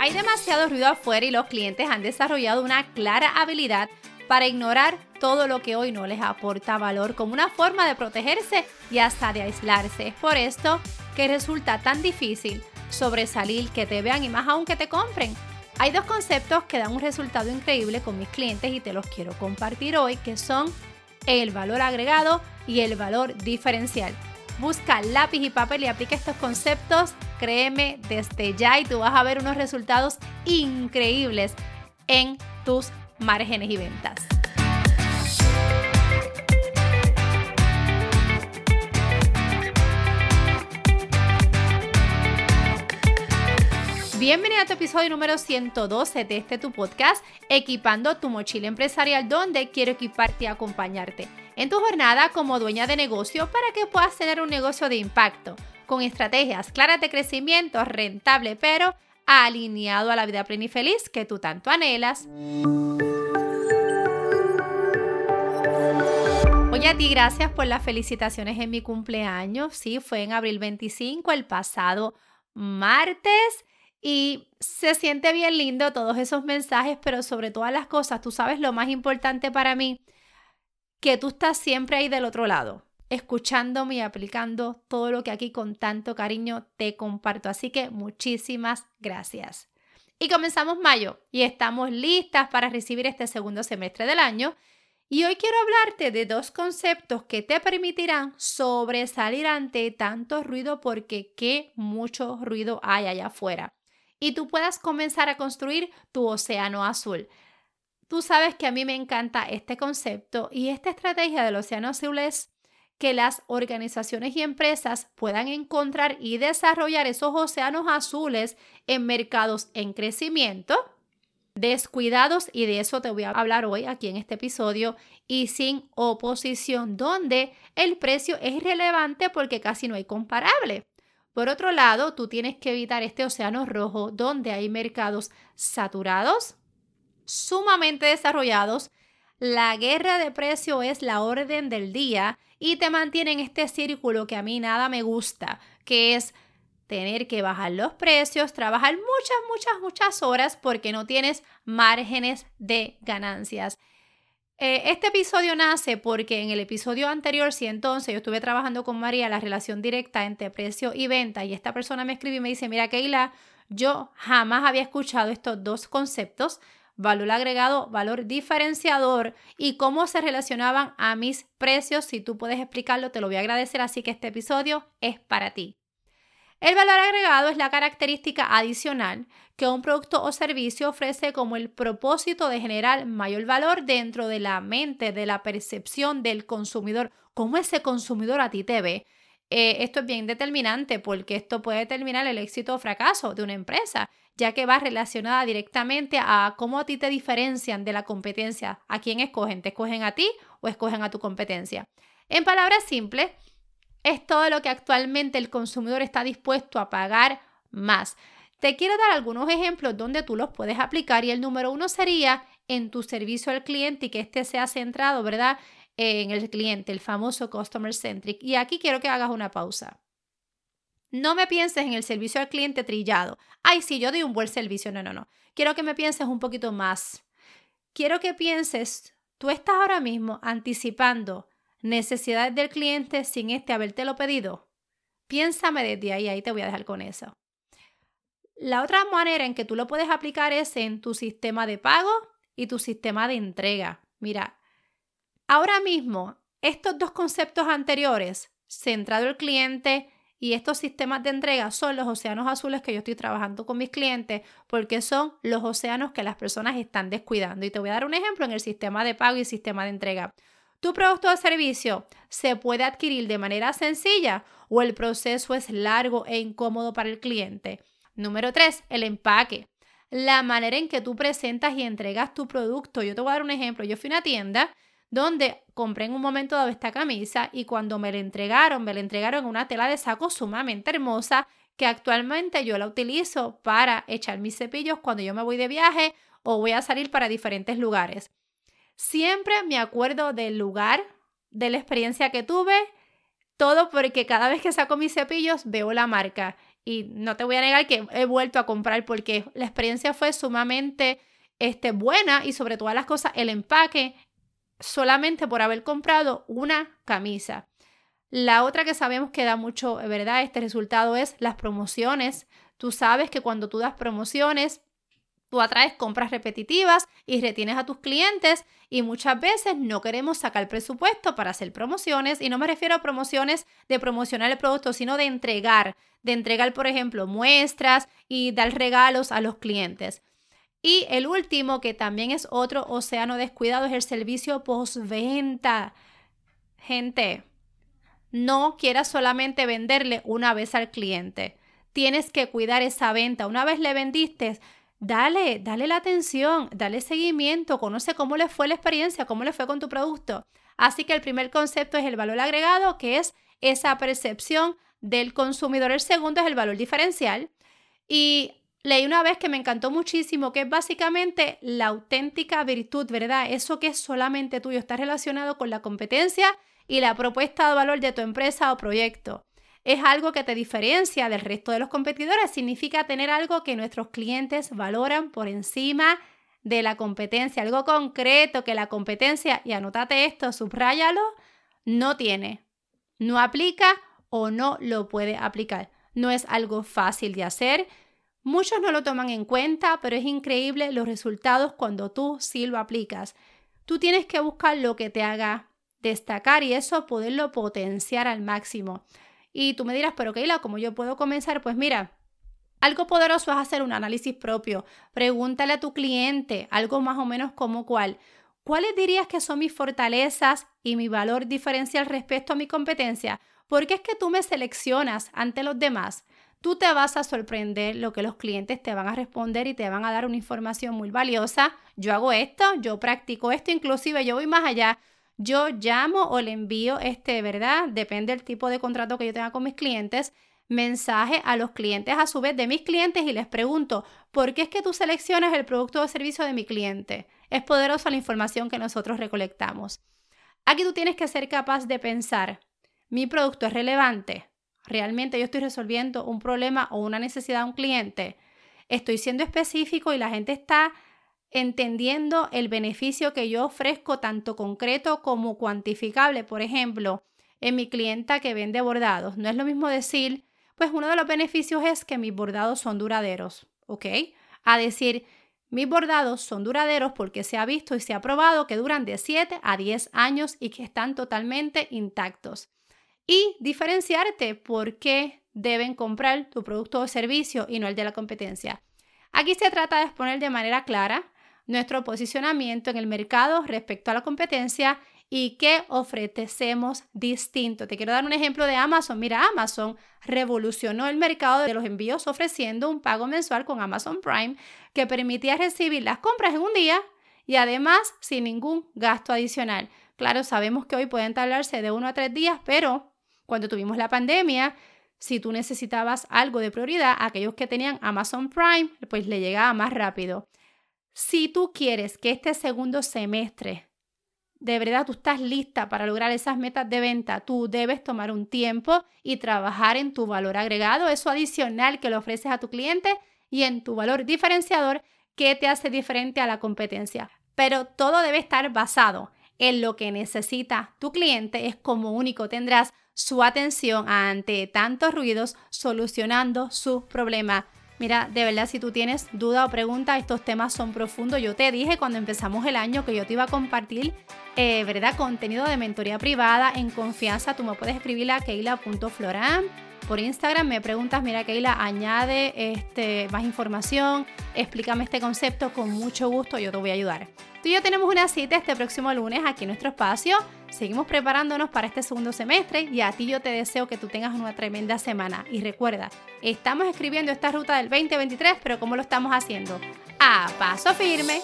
Hay demasiado ruido afuera y los clientes han desarrollado una clara habilidad para ignorar todo lo que hoy no les aporta valor como una forma de protegerse y hasta de aislarse. Es por esto que resulta tan difícil sobresalir, que te vean y más aún que te compren. Hay dos conceptos que dan un resultado increíble con mis clientes y te los quiero compartir hoy, que son el valor agregado y el valor diferencial. Busca lápiz y papel y aplica estos conceptos, créeme desde ya y tú vas a ver unos resultados increíbles en tus márgenes y ventas. Bienvenido a tu episodio número 112 de este tu podcast, Equipando tu mochila empresarial, donde quiero equiparte y acompañarte en tu jornada como dueña de negocio para que puedas tener un negocio de impacto, con estrategias claras de crecimiento, rentable, pero alineado a la vida plena y feliz que tú tanto anhelas. Oye, a ti gracias por las felicitaciones en mi cumpleaños. Sí, fue en abril 25, el pasado martes. Y se siente bien lindo todos esos mensajes, pero sobre todas las cosas, tú sabes lo más importante para mí, que tú estás siempre ahí del otro lado, escuchándome y aplicando todo lo que aquí con tanto cariño te comparto. Así que muchísimas gracias. Y comenzamos mayo y estamos listas para recibir este segundo semestre del año. Y hoy quiero hablarte de dos conceptos que te permitirán sobresalir ante tanto ruido porque qué mucho ruido hay allá afuera y tú puedas comenzar a construir tu océano azul. Tú sabes que a mí me encanta este concepto y esta estrategia del océano azul es que las organizaciones y empresas puedan encontrar y desarrollar esos océanos azules en mercados en crecimiento, descuidados, y de eso te voy a hablar hoy aquí en este episodio, y sin oposición, donde el precio es irrelevante porque casi no hay comparable. Por otro lado, tú tienes que evitar este océano rojo donde hay mercados saturados, sumamente desarrollados. La guerra de precio es la orden del día y te mantiene en este círculo que a mí nada me gusta, que es tener que bajar los precios, trabajar muchas, muchas, muchas horas porque no tienes márgenes de ganancias. Eh, este episodio nace porque en el episodio anterior, 111, yo estuve trabajando con María la relación directa entre precio y venta y esta persona me escribe y me dice, mira Keila, yo jamás había escuchado estos dos conceptos, valor agregado, valor diferenciador y cómo se relacionaban a mis precios. Si tú puedes explicarlo, te lo voy a agradecer, así que este episodio es para ti. El valor agregado es la característica adicional que un producto o servicio ofrece como el propósito de generar mayor valor dentro de la mente, de la percepción del consumidor, cómo ese consumidor a ti te ve. Eh, esto es bien determinante porque esto puede determinar el éxito o fracaso de una empresa, ya que va relacionada directamente a cómo a ti te diferencian de la competencia. ¿A quién escogen? ¿Te escogen a ti o escogen a tu competencia? En palabras simples, es todo lo que actualmente el consumidor está dispuesto a pagar más. Te quiero dar algunos ejemplos donde tú los puedes aplicar y el número uno sería en tu servicio al cliente y que este sea centrado, ¿verdad? En el cliente, el famoso customer centric. Y aquí quiero que hagas una pausa. No me pienses en el servicio al cliente trillado. Ay, sí, yo doy un buen servicio. No, no, no. Quiero que me pienses un poquito más. Quiero que pienses, tú estás ahora mismo anticipando necesidades del cliente sin este habértelo pedido? Piénsame desde ahí, ahí te voy a dejar con eso. La otra manera en que tú lo puedes aplicar es en tu sistema de pago y tu sistema de entrega. Mira, ahora mismo estos dos conceptos anteriores, centrado el cliente y estos sistemas de entrega, son los océanos azules que yo estoy trabajando con mis clientes porque son los océanos que las personas están descuidando. Y te voy a dar un ejemplo en el sistema de pago y sistema de entrega. ¿Tu producto o servicio se puede adquirir de manera sencilla o el proceso es largo e incómodo para el cliente? Número 3, el empaque. La manera en que tú presentas y entregas tu producto. Yo te voy a dar un ejemplo. Yo fui a una tienda donde compré en un momento dado esta camisa y cuando me la entregaron, me la entregaron en una tela de saco sumamente hermosa que actualmente yo la utilizo para echar mis cepillos cuando yo me voy de viaje o voy a salir para diferentes lugares. Siempre me acuerdo del lugar, de la experiencia que tuve, todo porque cada vez que saco mis cepillos veo la marca y no te voy a negar que he vuelto a comprar porque la experiencia fue sumamente este, buena y sobre todas las cosas el empaque solamente por haber comprado una camisa. La otra que sabemos que da mucho, ¿verdad? Este resultado es las promociones. Tú sabes que cuando tú das promociones, Tú atraes compras repetitivas y retienes a tus clientes y muchas veces no queremos sacar presupuesto para hacer promociones y no me refiero a promociones de promocionar el producto, sino de entregar, de entregar, por ejemplo, muestras y dar regalos a los clientes. Y el último, que también es otro océano descuidado, es el servicio postventa. Gente, no quieras solamente venderle una vez al cliente. Tienes que cuidar esa venta. Una vez le vendiste, dale, dale la atención, dale seguimiento, conoce cómo le fue la experiencia, cómo le fue con tu producto. Así que el primer concepto es el valor agregado, que es esa percepción del consumidor. El segundo es el valor diferencial. Y leí una vez que me encantó muchísimo, que es básicamente la auténtica virtud, ¿verdad? Eso que es solamente tuyo, está relacionado con la competencia y la propuesta de valor de tu empresa o proyecto es algo que te diferencia del resto de los competidores. Significa tener algo que nuestros clientes valoran por encima de la competencia, algo concreto que la competencia, y anótate esto, subráyalo, no tiene, no aplica o no lo puede aplicar. No es algo fácil de hacer. Muchos no lo toman en cuenta, pero es increíble los resultados cuando tú sí lo aplicas. Tú tienes que buscar lo que te haga destacar y eso poderlo potenciar al máximo. Y tú me dirás, pero Keila, ¿cómo yo puedo comenzar? Pues mira, algo poderoso es hacer un análisis propio. Pregúntale a tu cliente algo más o menos como cuál. ¿Cuáles dirías que son mis fortalezas y mi valor diferencial respecto a mi competencia? Porque es que tú me seleccionas ante los demás. Tú te vas a sorprender lo que los clientes te van a responder y te van a dar una información muy valiosa. Yo hago esto, yo practico esto, inclusive yo voy más allá yo llamo o le envío, este, ¿verdad? Depende del tipo de contrato que yo tenga con mis clientes, mensaje a los clientes a su vez de mis clientes y les pregunto, ¿por qué es que tú seleccionas el producto o servicio de mi cliente? Es poderosa la información que nosotros recolectamos. Aquí tú tienes que ser capaz de pensar, mi producto es relevante, realmente yo estoy resolviendo un problema o una necesidad de un cliente, estoy siendo específico y la gente está entendiendo el beneficio que yo ofrezco tanto concreto como cuantificable. Por ejemplo, en mi clienta que vende bordados, no es lo mismo decir, pues uno de los beneficios es que mis bordados son duraderos, ¿ok? A decir, mis bordados son duraderos porque se ha visto y se ha probado que duran de 7 a 10 años y que están totalmente intactos. Y diferenciarte por qué deben comprar tu producto o servicio y no el de la competencia. Aquí se trata de exponer de manera clara nuestro posicionamiento en el mercado respecto a la competencia y qué ofrecemos distinto. Te quiero dar un ejemplo de Amazon. Mira, Amazon revolucionó el mercado de los envíos ofreciendo un pago mensual con Amazon Prime que permitía recibir las compras en un día y además sin ningún gasto adicional. Claro, sabemos que hoy pueden tardarse de uno a tres días, pero cuando tuvimos la pandemia, si tú necesitabas algo de prioridad, aquellos que tenían Amazon Prime, pues le llegaba más rápido. Si tú quieres que este segundo semestre, de verdad tú estás lista para lograr esas metas de venta, tú debes tomar un tiempo y trabajar en tu valor agregado, eso adicional que le ofreces a tu cliente y en tu valor diferenciador que te hace diferente a la competencia. Pero todo debe estar basado en lo que necesita tu cliente, es como único tendrás su atención ante tantos ruidos solucionando su problema. Mira, de verdad, si tú tienes duda o pregunta, estos temas son profundos. Yo te dije cuando empezamos el año que yo te iba a compartir, eh, ¿verdad? Contenido de mentoría privada en confianza. Tú me puedes escribir a keila.floran por Instagram. Me preguntas, mira, Keila, añade este, más información, explícame este concepto. Con mucho gusto yo te voy a ayudar. Tú y yo tenemos una cita este próximo lunes aquí en nuestro espacio. Seguimos preparándonos para este segundo semestre y a ti yo te deseo que tú tengas una tremenda semana. Y recuerda, estamos escribiendo esta ruta del 2023, pero ¿cómo lo estamos haciendo? A paso firme.